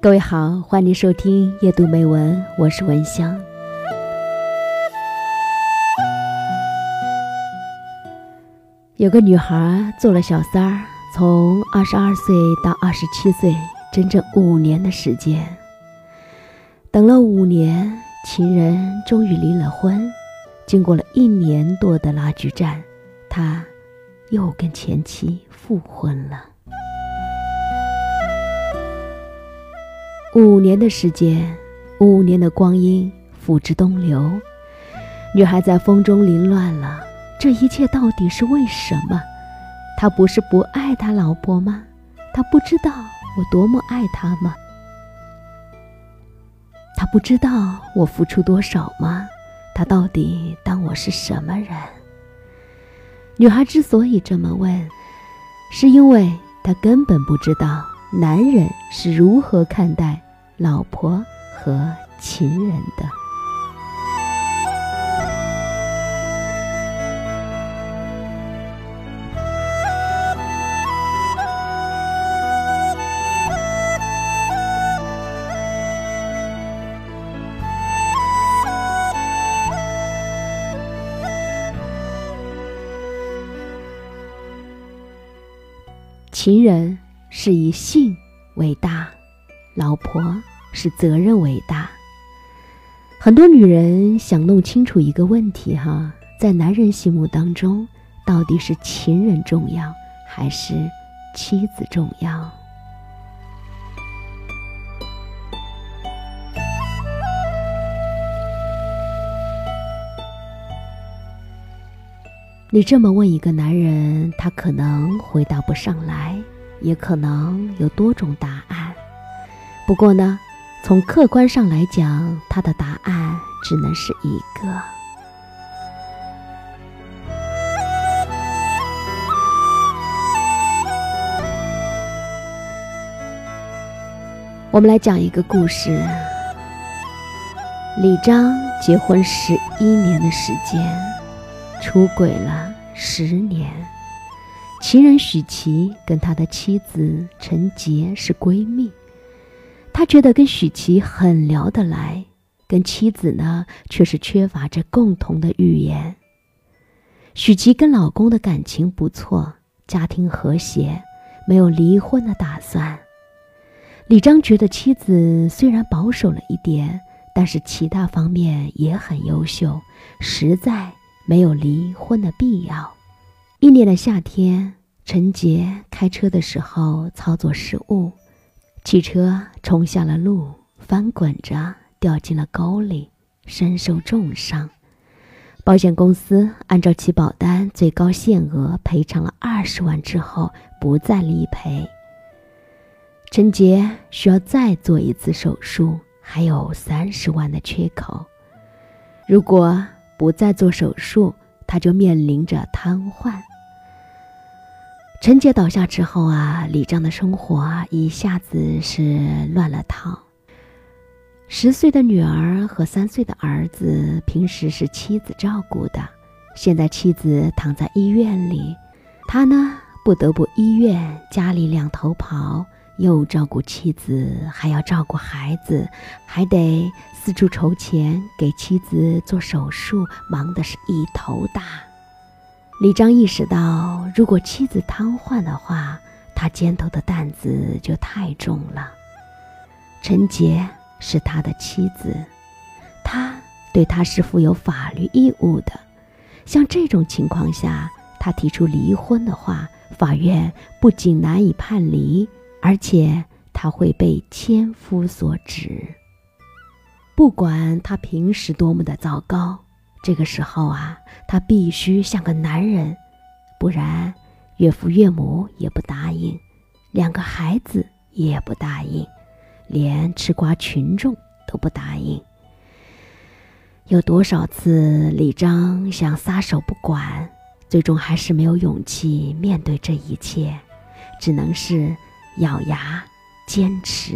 各位好，欢迎收听夜读美文，我是文香。有个女孩做了小三儿，从二十二岁到二十七岁，整整五年的时间。等了五年，情人终于离了婚。经过了一年多的拉锯战，他又跟前妻复婚了。五年的时间，五年的光阴付之东流，女孩在风中凌乱了。这一切到底是为什么？他不是不爱他老婆吗？他不知道我多么爱他吗？他不知道我付出多少吗？他到底当我是什么人？女孩之所以这么问，是因为她根本不知道。男人是如何看待老婆和情人的？情人。是以性为大，老婆是责任为大。很多女人想弄清楚一个问题哈，在男人心目当中，到底是情人重要还是妻子重要？你这么问一个男人，他可能回答不上来。也可能有多种答案，不过呢，从客观上来讲，他的答案只能是一个。我们来讲一个故事：李章结婚十一年的时间，出轨了十年。情人许琪跟他的妻子陈杰是闺蜜，他觉得跟许琪很聊得来，跟妻子呢却是缺乏着共同的语言。许琪跟老公的感情不错，家庭和谐，没有离婚的打算。李章觉得妻子虽然保守了一点，但是其他方面也很优秀，实在没有离婚的必要。一年的夏天，陈杰开车的时候操作失误，汽车冲下了路，翻滚着掉进了沟里，身受重伤。保险公司按照其保单最高限额赔偿了二十万之后，不再理赔。陈杰需要再做一次手术，还有三十万的缺口。如果不再做手术，他就面临着瘫痪。陈杰倒下之后啊，李章的生活一下子是乱了套。十岁的女儿和三岁的儿子平时是妻子照顾的，现在妻子躺在医院里，他呢不得不医院家里两头跑，又照顾妻子，还要照顾孩子，还得四处筹钱给妻子做手术，忙的是一头大。李章意识到，如果妻子瘫痪的话，他肩头的担子就太重了。陈杰是他的妻子，他对他是负有法律义务的。像这种情况下，他提出离婚的话，法院不仅难以判离，而且他会被千夫所指。不管他平时多么的糟糕。这个时候啊，他必须像个男人，不然岳父岳母也不答应，两个孩子也不答应，连吃瓜群众都不答应。有多少次李章想撒手不管，最终还是没有勇气面对这一切，只能是咬牙坚持。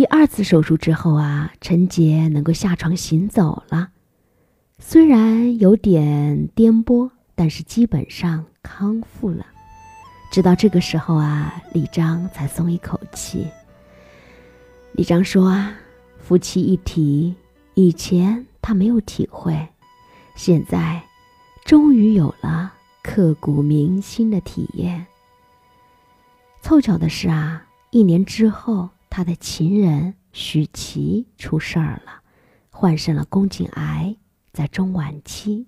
第二次手术之后啊，陈杰能够下床行走了，虽然有点颠簸，但是基本上康复了。直到这个时候啊，李章才松一口气。李章说啊，夫妻一体，以前他没有体会，现在终于有了刻骨铭心的体验。凑巧的是啊，一年之后。他的情人许琪出事儿了，患上了宫颈癌，在中晚期。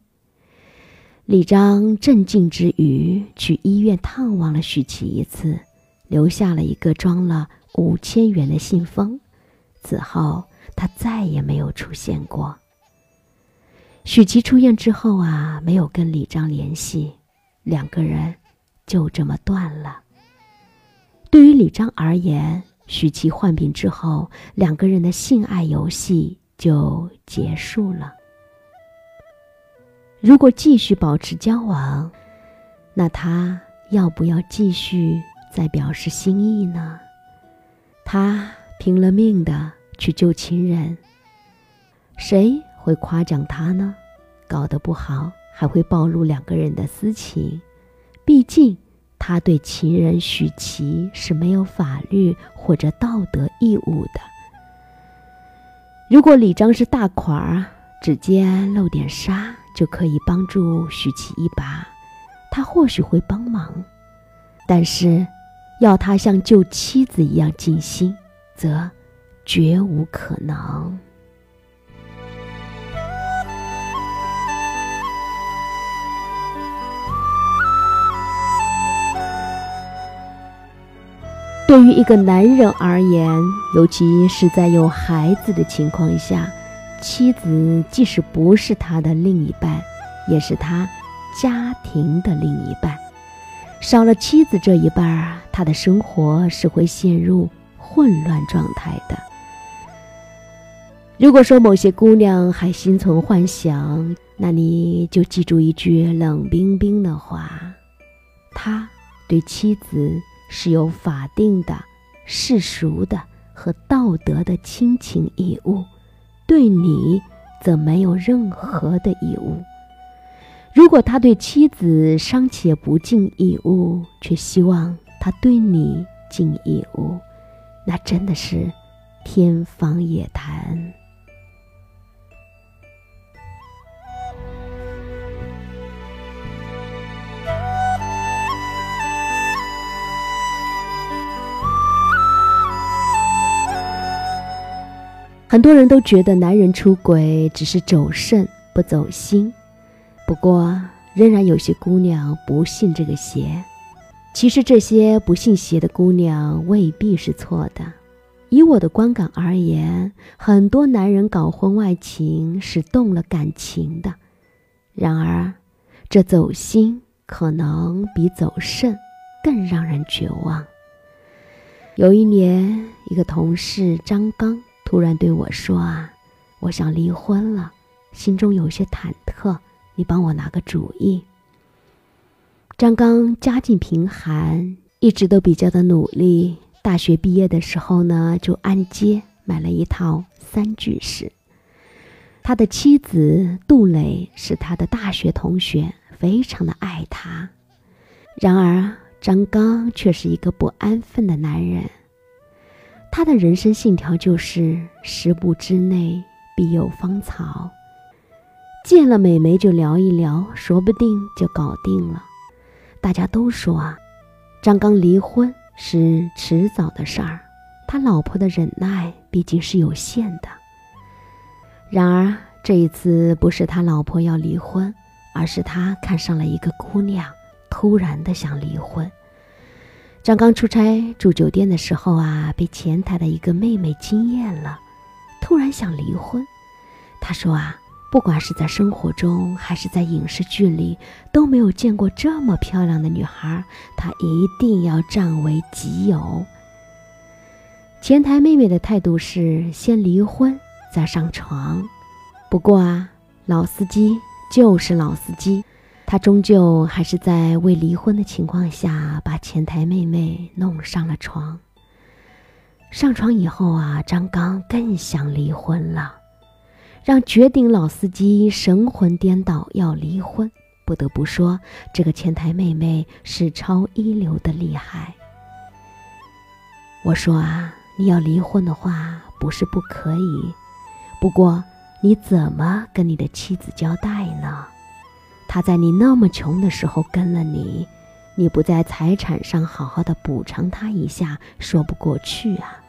李章镇静之余，去医院探望了许琪一次，留下了一个装了五千元的信封。此后，他再也没有出现过。许琪出院之后啊，没有跟李章联系，两个人就这么断了。对于李章而言，许琪患病之后，两个人的性爱游戏就结束了。如果继续保持交往，那他要不要继续再表示心意呢？他拼了命的去救情人，谁会夸奖他呢？搞得不好还会暴露两个人的私情，毕竟。他对情人许琪是没有法律或者道德义务的。如果李章是大款儿，指尖露点沙就可以帮助许琪一把，他或许会帮忙。但是，要他像救妻子一样尽心，则绝无可能。对于一个男人而言，尤其是在有孩子的情况下，妻子即使不是他的另一半，也是他家庭的另一半。少了妻子这一半，他的生活是会陷入混乱状态的。如果说某些姑娘还心存幻想，那你就记住一句冷冰冰的话：他对妻子。是有法定的、世俗的和道德的亲情义务，对你则没有任何的义务。如果他对妻子尚且不尽义务，却希望他对你尽义务，那真的是天方夜谭。很多人都觉得男人出轨只是走肾不走心，不过仍然有些姑娘不信这个邪。其实这些不信邪的姑娘未必是错的。以我的观感而言，很多男人搞婚外情是动了感情的，然而这走心可能比走肾更让人绝望。有一年，一个同事张刚。突然对我说：“啊，我想离婚了，心中有些忐忑，你帮我拿个主意。”张刚家境贫寒，一直都比较的努力。大学毕业的时候呢，就按揭买了一套三居室。他的妻子杜蕾是他的大学同学，非常的爱他。然而，张刚却是一个不安分的男人。他的人生信条就是十步之内必有芳草，见了美眉就聊一聊，说不定就搞定了。大家都说啊，张刚离婚是迟早的事儿，他老婆的忍耐毕竟是有限的。然而这一次不是他老婆要离婚，而是他看上了一个姑娘，突然的想离婚。张刚出差住酒店的时候啊，被前台的一个妹妹惊艳了，突然想离婚。他说啊，不管是在生活中还是在影视剧里，都没有见过这么漂亮的女孩，他一定要占为己有。前台妹妹的态度是先离婚再上床，不过啊，老司机就是老司机。他终究还是在未离婚的情况下，把前台妹妹弄上了床。上床以后啊，张刚更想离婚了，让绝顶老司机神魂颠倒要离婚。不得不说，这个前台妹妹是超一流的厉害。我说啊，你要离婚的话，不是不可以，不过你怎么跟你的妻子交代呢？他在你那么穷的时候跟了你，你不在财产上好好的补偿他一下，说不过去啊。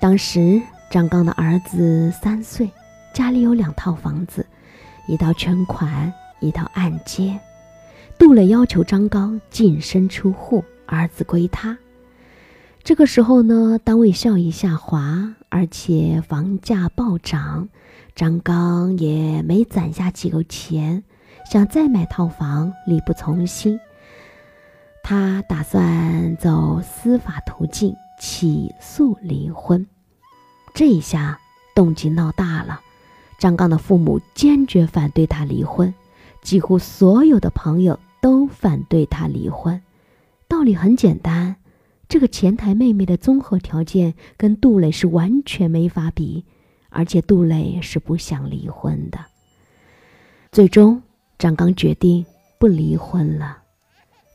当时张刚的儿子三岁，家里有两套房子，一套全款，一套按揭。杜磊要求张刚净身出户，儿子归他。这个时候呢，单位效益下滑，而且房价暴涨，张刚也没攒下几个钱，想再买套房，力不从心。他打算走司法途径。起诉离婚，这一下动静闹大了。张刚的父母坚决反对他离婚，几乎所有的朋友都反对他离婚。道理很简单，这个前台妹妹的综合条件跟杜磊是完全没法比，而且杜磊是不想离婚的。最终，张刚决定不离婚了。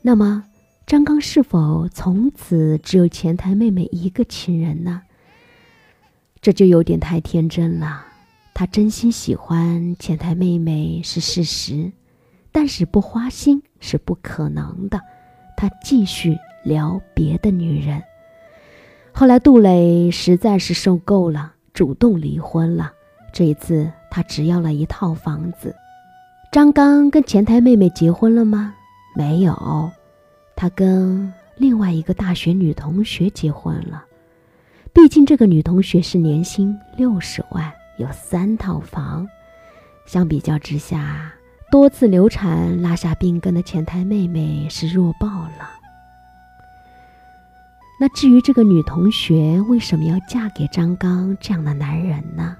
那么？张刚是否从此只有前台妹妹一个情人呢？这就有点太天真了。他真心喜欢前台妹妹是事实，但是不花心是不可能的。他继续聊别的女人。后来杜磊实在是受够了，主动离婚了。这一次他只要了一套房子。张刚跟前台妹妹结婚了吗？没有。他跟另外一个大学女同学结婚了，毕竟这个女同学是年薪六十万，有三套房。相比较之下，多次流产、拉下病根的前台妹妹是弱爆了。那至于这个女同学为什么要嫁给张刚这样的男人呢？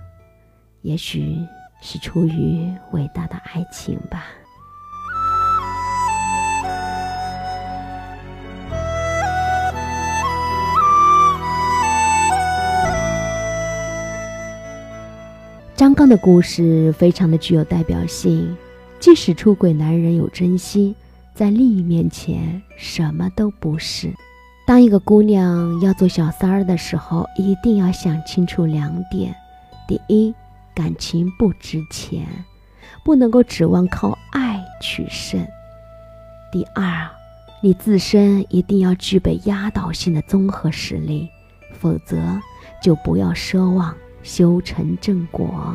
也许是出于伟大的爱情吧。张刚的故事非常的具有代表性，即使出轨男人有真心，在利益面前什么都不是。当一个姑娘要做小三儿的时候，一定要想清楚两点：第一，感情不值钱，不能够指望靠爱取胜；第二，你自身一定要具备压倒性的综合实力，否则就不要奢望。修成正果。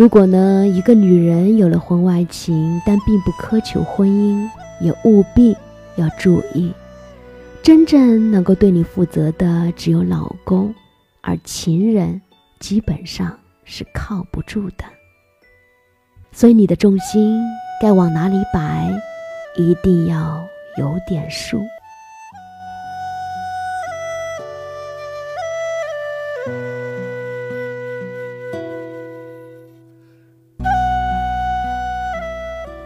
如果呢，一个女人有了婚外情，但并不苛求婚姻，也务必要注意。真正能够对你负责的只有老公，而情人基本上是靠不住的。所以你的重心该往哪里摆，一定要有点数。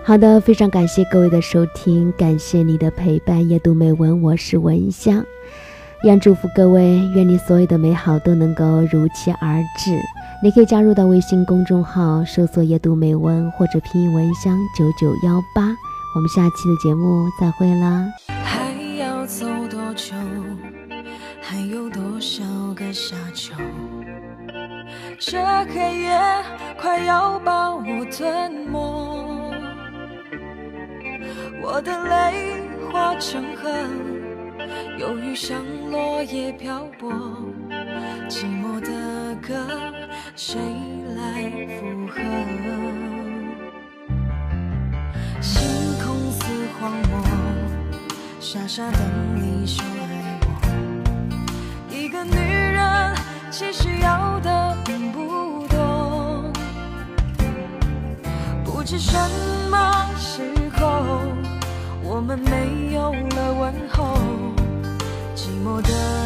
好的，非常感谢各位的收听，感谢你的陪伴，夜读美文，我是文香，一样祝福各位，愿你所有的美好都能够如期而至。你可以加入到微信公众号，搜索“夜读美文”或者拼音“文香九九幺八”。我们下期的节目再会啦！还要走多久？还有多少个夏秋？这黑夜快要把我吞没。我的泪化成河，忧郁像落叶漂泊，寂寞的歌谁来附和？星空似荒漠，傻傻等你说爱我。一个女人其实要的并不多，不知什么。我们没有了问候寂寞的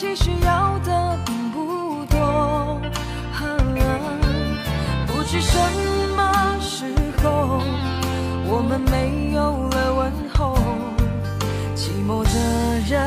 其实要的并不多，不知什么时候我们没有了问候，寂寞的人